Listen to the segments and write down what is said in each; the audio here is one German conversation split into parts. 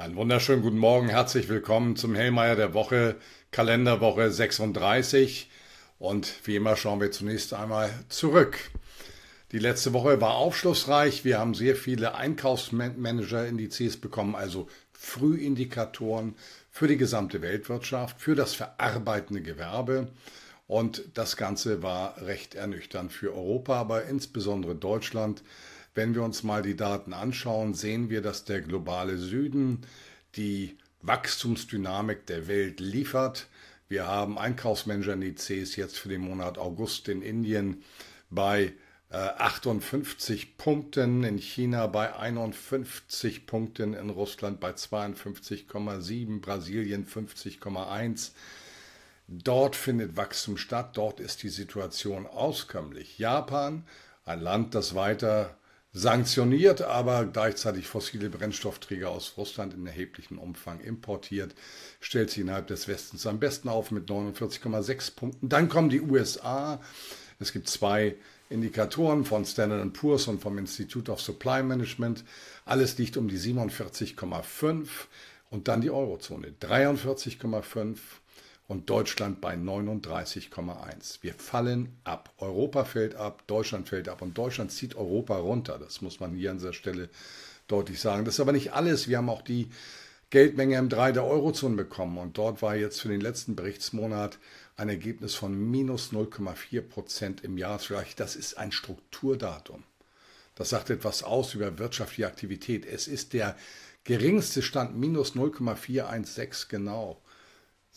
Einen wunderschönen guten Morgen, herzlich willkommen zum Hellmeier der Woche, Kalenderwoche 36. Und wie immer schauen wir zunächst einmal zurück. Die letzte Woche war aufschlussreich. Wir haben sehr viele Einkaufsmanager-Indizes bekommen, also Frühindikatoren für die gesamte Weltwirtschaft, für das verarbeitende Gewerbe. Und das Ganze war recht ernüchternd für Europa, aber insbesondere Deutschland wenn wir uns mal die Daten anschauen, sehen wir, dass der globale Süden die Wachstumsdynamik der Welt liefert. Wir haben Einkaufsmanager-Indizes jetzt für den Monat August in Indien bei 58 äh, Punkten, in China bei 51 Punkten, in Russland bei 52,7, Brasilien 50,1. Dort findet Wachstum statt, dort ist die Situation auskömmlich. Japan, ein Land, das weiter sanktioniert, aber gleichzeitig fossile Brennstoffträger aus Russland in erheblichem Umfang importiert, stellt sich innerhalb des Westens am besten auf mit 49,6 Punkten. Dann kommen die USA. Es gibt zwei Indikatoren von Standard Poor's und vom Institute of Supply Management. Alles liegt um die 47,5 und dann die Eurozone 43,5 und Deutschland bei 39,1. Wir fallen ab. Europa fällt ab, Deutschland fällt ab und Deutschland zieht Europa runter. Das muss man hier an dieser Stelle deutlich sagen. Das ist aber nicht alles. Wir haben auch die Geldmenge M3 der Eurozone bekommen und dort war jetzt für den letzten Berichtsmonat ein Ergebnis von minus 0,4 Prozent im Jahresvergleich. Das ist ein Strukturdatum. Das sagt etwas aus über wirtschaftliche Aktivität. Es ist der geringste Stand minus 0,416 genau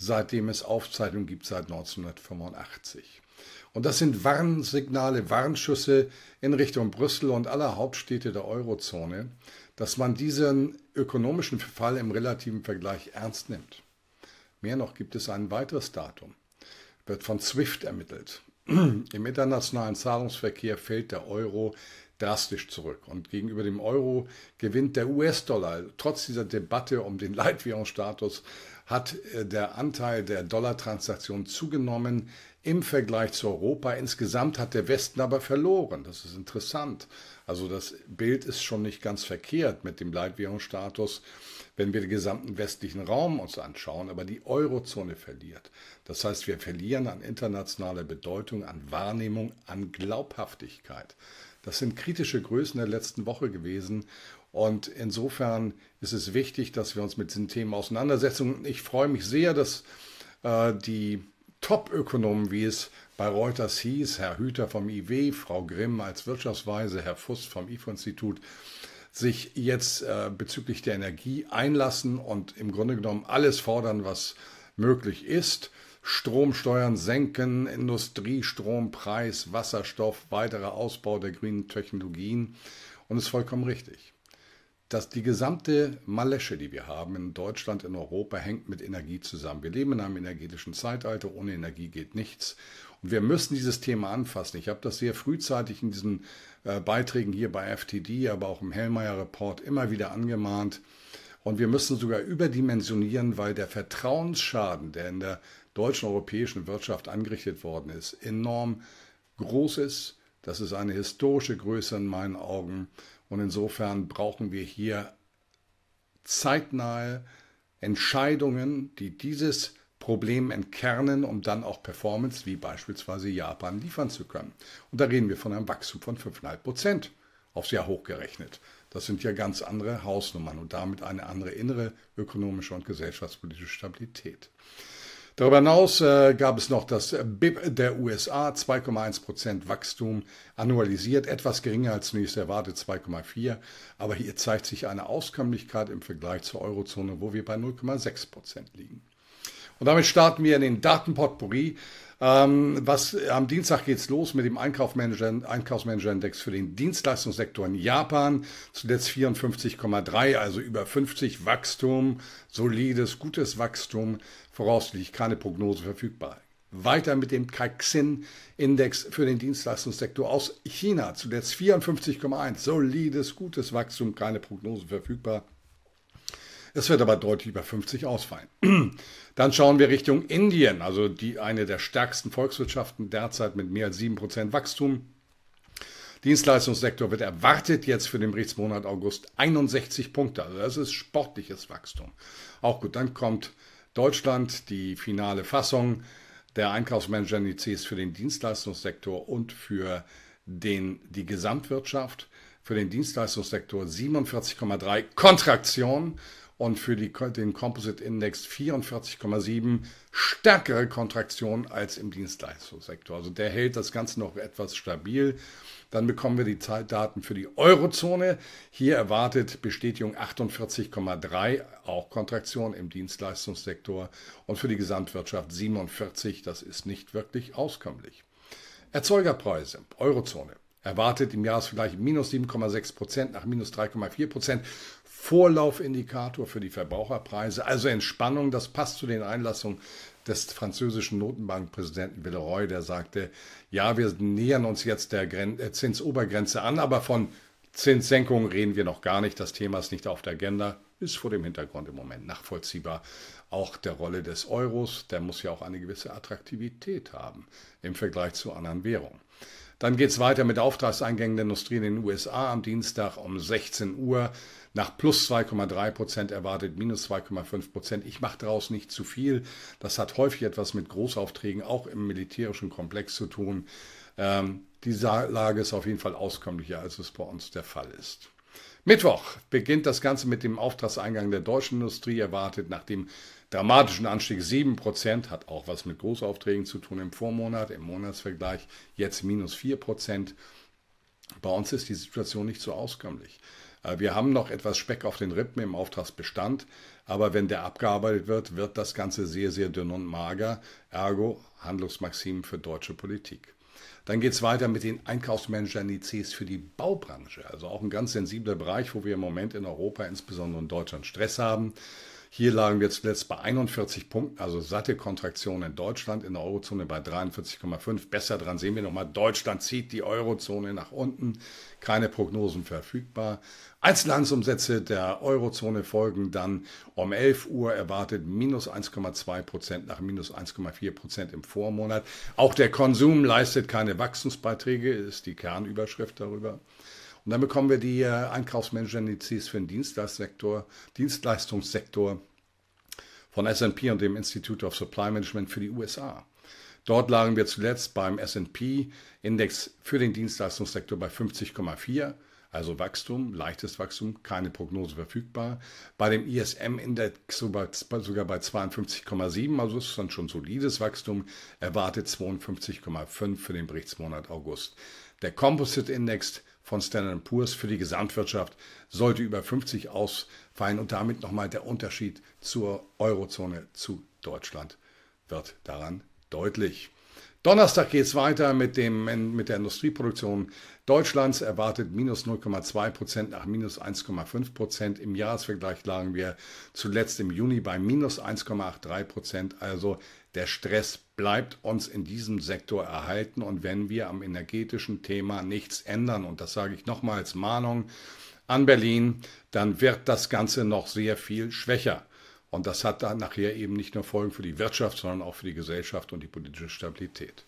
seitdem es Aufzeichnungen gibt seit 1985. Und das sind Warnsignale, Warnschüsse in Richtung Brüssel und aller Hauptstädte der Eurozone, dass man diesen ökonomischen Verfall im relativen Vergleich ernst nimmt. Mehr noch gibt es ein weiteres Datum, wird von SWIFT ermittelt. Im internationalen Zahlungsverkehr fällt der Euro drastisch zurück. Und gegenüber dem Euro gewinnt der US-Dollar. Trotz dieser Debatte um den Leitwährungsstatus hat äh, der Anteil der Dollartransaktionen zugenommen im Vergleich zu Europa. Insgesamt hat der Westen aber verloren. Das ist interessant. Also das Bild ist schon nicht ganz verkehrt mit dem Leitwährungsstatus, wenn wir den gesamten westlichen Raum uns anschauen, aber die Eurozone verliert. Das heißt, wir verlieren an internationaler Bedeutung, an Wahrnehmung, an Glaubhaftigkeit. Das sind kritische Größen der letzten Woche gewesen. Und insofern ist es wichtig, dass wir uns mit diesen Themen auseinandersetzen. Ich freue mich sehr, dass äh, die Top-Ökonomen, wie es bei Reuters hieß, Herr Hüter vom IW, Frau Grimm als Wirtschaftsweise, Herr Fuss vom IFO-Institut, sich jetzt äh, bezüglich der Energie einlassen und im Grunde genommen alles fordern, was möglich ist. Stromsteuern senken, Industriestrompreis, Wasserstoff, weiterer Ausbau der grünen Technologien. Und es ist vollkommen richtig. Dass die gesamte Malesche, die wir haben in Deutschland, in Europa, hängt mit Energie zusammen. Wir leben in einem energetischen Zeitalter, ohne Energie geht nichts. Und wir müssen dieses Thema anfassen. Ich habe das sehr frühzeitig in diesen äh, Beiträgen hier bei FTD, aber auch im Hellmeyer Report immer wieder angemahnt. Und wir müssen sogar überdimensionieren, weil der Vertrauensschaden, der in der deutschen europäischen Wirtschaft angerichtet worden ist, enorm groß ist. Das ist eine historische Größe in meinen Augen. Und insofern brauchen wir hier zeitnahe Entscheidungen, die dieses Problem entkernen, um dann auch Performance wie beispielsweise Japan liefern zu können. Und da reden wir von einem Wachstum von 5,5 Prozent aufs Jahr hochgerechnet. Das sind ja ganz andere Hausnummern und damit eine andere innere ökonomische und gesellschaftspolitische Stabilität. Darüber hinaus äh, gab es noch das BIP der USA, 2,1% Wachstum annualisiert, etwas geringer als zunächst erwartet, 2,4. Aber hier zeigt sich eine Auskömmlichkeit im Vergleich zur Eurozone, wo wir bei 0,6% liegen. Und damit starten wir in den Datenpotpourri. Ähm, was, am Dienstag geht's los mit dem Einkaufsmanager, Einkaufsmanager-Index für den Dienstleistungssektor in Japan. Zuletzt 54,3, also über 50 Wachstum, solides, gutes Wachstum, voraussichtlich keine Prognose verfügbar. Weiter mit dem Kaixin-Index für den Dienstleistungssektor aus China. Zuletzt 54,1. Solides, gutes Wachstum, keine Prognose verfügbar. Es wird aber deutlich über 50 ausfallen. Dann schauen wir Richtung Indien, also die, eine der stärksten Volkswirtschaften derzeit mit mehr als 7% Wachstum. Dienstleistungssektor wird erwartet jetzt für den Berichtsmonat August 61 Punkte. Also das ist sportliches Wachstum. Auch gut, dann kommt Deutschland, die finale Fassung der Einkaufsmanager-Indizes für den Dienstleistungssektor und für den, die Gesamtwirtschaft. Für den Dienstleistungssektor 47,3 Kontraktion und für die, den Composite Index 44,7 stärkere Kontraktion als im Dienstleistungssektor. Also der hält das Ganze noch etwas stabil. Dann bekommen wir die Daten für die Eurozone. Hier erwartet Bestätigung 48,3, auch Kontraktion im Dienstleistungssektor. Und für die Gesamtwirtschaft 47, das ist nicht wirklich auskömmlich. Erzeugerpreise, Eurozone. Erwartet im Jahresvergleich minus 7,6 Prozent nach minus 3,4 Prozent. Vorlaufindikator für die Verbraucherpreise, also Entspannung, das passt zu den Einlassungen des französischen Notenbankpräsidenten Villeroy, der sagte, ja, wir nähern uns jetzt der äh, Zinsobergrenze an, aber von Zinssenkungen reden wir noch gar nicht. Das Thema ist nicht auf der Agenda, ist vor dem Hintergrund im Moment nachvollziehbar. Auch der Rolle des Euros, der muss ja auch eine gewisse Attraktivität haben im Vergleich zu anderen Währungen. Dann geht es weiter mit Auftragseingängen der Industrie in den USA am Dienstag um 16 Uhr. Nach plus 2,3 Prozent erwartet minus 2,5 Prozent. Ich mache daraus nicht zu viel. Das hat häufig etwas mit Großaufträgen auch im militärischen Komplex zu tun. Ähm, die Lage ist auf jeden Fall auskömmlicher, als es bei uns der Fall ist. Mittwoch beginnt das Ganze mit dem Auftragseingang der deutschen Industrie, erwartet nach dem dramatischen Anstieg 7%, hat auch was mit Großaufträgen zu tun im Vormonat, im Monatsvergleich jetzt minus 4%. Bei uns ist die Situation nicht so auskömmlich. Äh, wir haben noch etwas Speck auf den Rippen im Auftragsbestand, aber wenn der abgearbeitet wird, wird das Ganze sehr, sehr dünn und mager. Ergo Handlungsmaximen für deutsche Politik. Dann geht es weiter mit den Einkaufsmanager-Indizes für die Baubranche. Also auch ein ganz sensibler Bereich, wo wir im Moment in Europa, insbesondere in Deutschland, Stress haben. Hier lagen wir zuletzt bei 41 Punkten, also satte Kontraktion in Deutschland, in der Eurozone bei 43,5. Besser dran sehen wir nochmal, Deutschland zieht die Eurozone nach unten, keine Prognosen verfügbar. Einzelhandelsumsätze der Eurozone folgen dann um 11 Uhr, erwartet minus 1,2 Prozent nach minus 1,4 Prozent im Vormonat. Auch der Konsum leistet keine Wachstumsbeiträge, ist die Kernüberschrift darüber. Und dann bekommen wir die äh, Einkaufsmanager-Indizes für den Dienstleistungssektor, Dienstleistungssektor von S&P und dem Institute of Supply Management für die USA. Dort lagen wir zuletzt beim S&P-Index für den Dienstleistungssektor bei 50,4, also Wachstum, leichtes Wachstum, keine Prognose verfügbar. Bei dem ISM-Index sogar bei 52,7, also ist dann schon solides Wachstum, erwartet 52,5 für den Berichtsmonat August. Der Composite-Index von Standard Poor's für die Gesamtwirtschaft sollte über 50 ausfallen und damit nochmal der Unterschied zur Eurozone zu Deutschland wird daran deutlich. Donnerstag geht es weiter mit, dem, mit der Industrieproduktion Deutschlands. Erwartet minus 0,2 Prozent nach minus 1,5 Prozent. Im Jahresvergleich lagen wir zuletzt im Juni bei minus 1,83 Prozent. Also der Stress bleibt uns in diesem Sektor erhalten. Und wenn wir am energetischen Thema nichts ändern, und das sage ich nochmal als Mahnung an Berlin, dann wird das Ganze noch sehr viel schwächer. Und das hat dann nachher eben nicht nur Folgen für die Wirtschaft, sondern auch für die Gesellschaft und die politische Stabilität.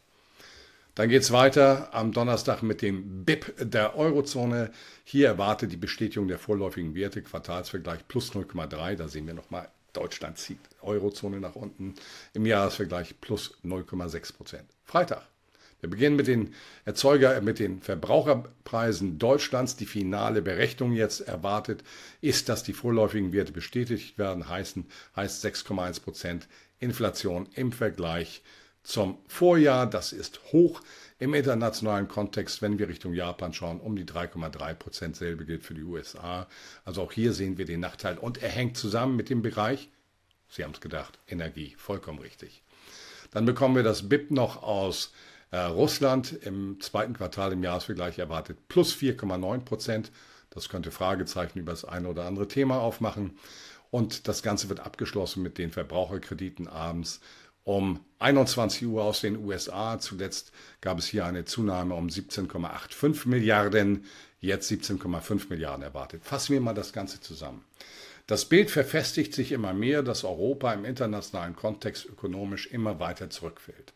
Dann geht es weiter am Donnerstag mit dem BIP der Eurozone. Hier erwartet die Bestätigung der vorläufigen Werte, Quartalsvergleich plus 0,3. Da sehen wir nochmal, Deutschland zieht Eurozone nach unten. Im Jahresvergleich plus 0,6 Prozent. Freitag wir beginnen mit den Erzeuger, mit den Verbraucherpreisen Deutschlands. Die finale Berechnung jetzt erwartet ist, dass die vorläufigen Werte bestätigt werden, heißen, heißt 6,1 Prozent Inflation im Vergleich zum Vorjahr. Das ist hoch im internationalen Kontext, wenn wir Richtung Japan schauen, um die 3,3 Prozent. Selbe gilt für die USA. Also auch hier sehen wir den Nachteil. Und er hängt zusammen mit dem Bereich, Sie haben es gedacht, Energie. Vollkommen richtig. Dann bekommen wir das BIP noch aus äh, Russland im zweiten Quartal im Jahresvergleich erwartet plus 4,9 Prozent. Das könnte Fragezeichen über das eine oder andere Thema aufmachen. Und das Ganze wird abgeschlossen mit den Verbraucherkrediten abends um 21 Uhr aus den USA. Zuletzt gab es hier eine Zunahme um 17,85 Milliarden, jetzt 17,5 Milliarden erwartet. Fassen wir mal das Ganze zusammen. Das Bild verfestigt sich immer mehr, dass Europa im internationalen Kontext ökonomisch immer weiter zurückfällt.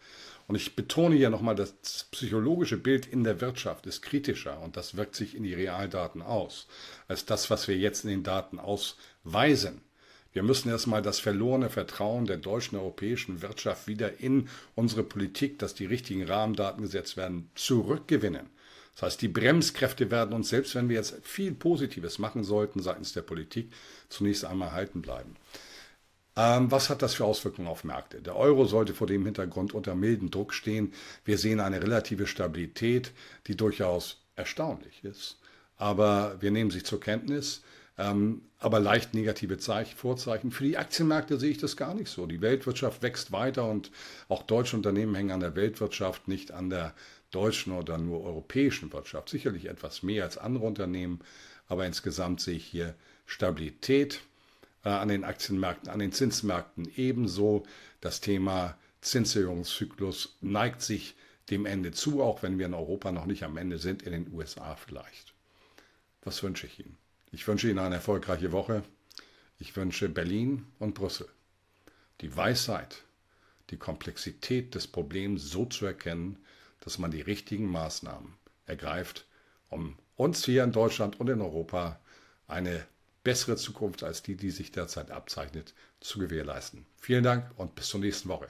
Und ich betone hier nochmal, das psychologische Bild in der Wirtschaft ist kritischer und das wirkt sich in die Realdaten aus, als das, was wir jetzt in den Daten ausweisen. Wir müssen erstmal das verlorene Vertrauen der deutschen europäischen Wirtschaft wieder in unsere Politik, dass die richtigen Rahmendaten gesetzt werden, zurückgewinnen. Das heißt, die Bremskräfte werden uns, selbst wenn wir jetzt viel Positives machen sollten seitens der Politik, zunächst einmal halten bleiben. Ähm, was hat das für Auswirkungen auf Märkte? Der Euro sollte vor dem Hintergrund unter milden Druck stehen. Wir sehen eine relative Stabilität, die durchaus erstaunlich ist. Aber wir nehmen sie zur Kenntnis. Ähm, aber leicht negative Zeichen, Vorzeichen. Für die Aktienmärkte sehe ich das gar nicht so. Die Weltwirtschaft wächst weiter und auch deutsche Unternehmen hängen an der Weltwirtschaft, nicht an der deutschen oder nur europäischen Wirtschaft. Sicherlich etwas mehr als andere Unternehmen, aber insgesamt sehe ich hier Stabilität äh, an den Aktienmärkten, an den Zinsmärkten ebenso. Das Thema Zinserhöhungszyklus neigt sich dem Ende zu, auch wenn wir in Europa noch nicht am Ende sind, in den USA vielleicht. Was wünsche ich Ihnen? Ich wünsche Ihnen eine erfolgreiche Woche. Ich wünsche Berlin und Brüssel die Weisheit, die Komplexität des Problems so zu erkennen, dass man die richtigen Maßnahmen ergreift, um uns hier in Deutschland und in Europa eine bessere Zukunft als die, die sich derzeit abzeichnet, zu gewährleisten. Vielen Dank und bis zur nächsten Woche.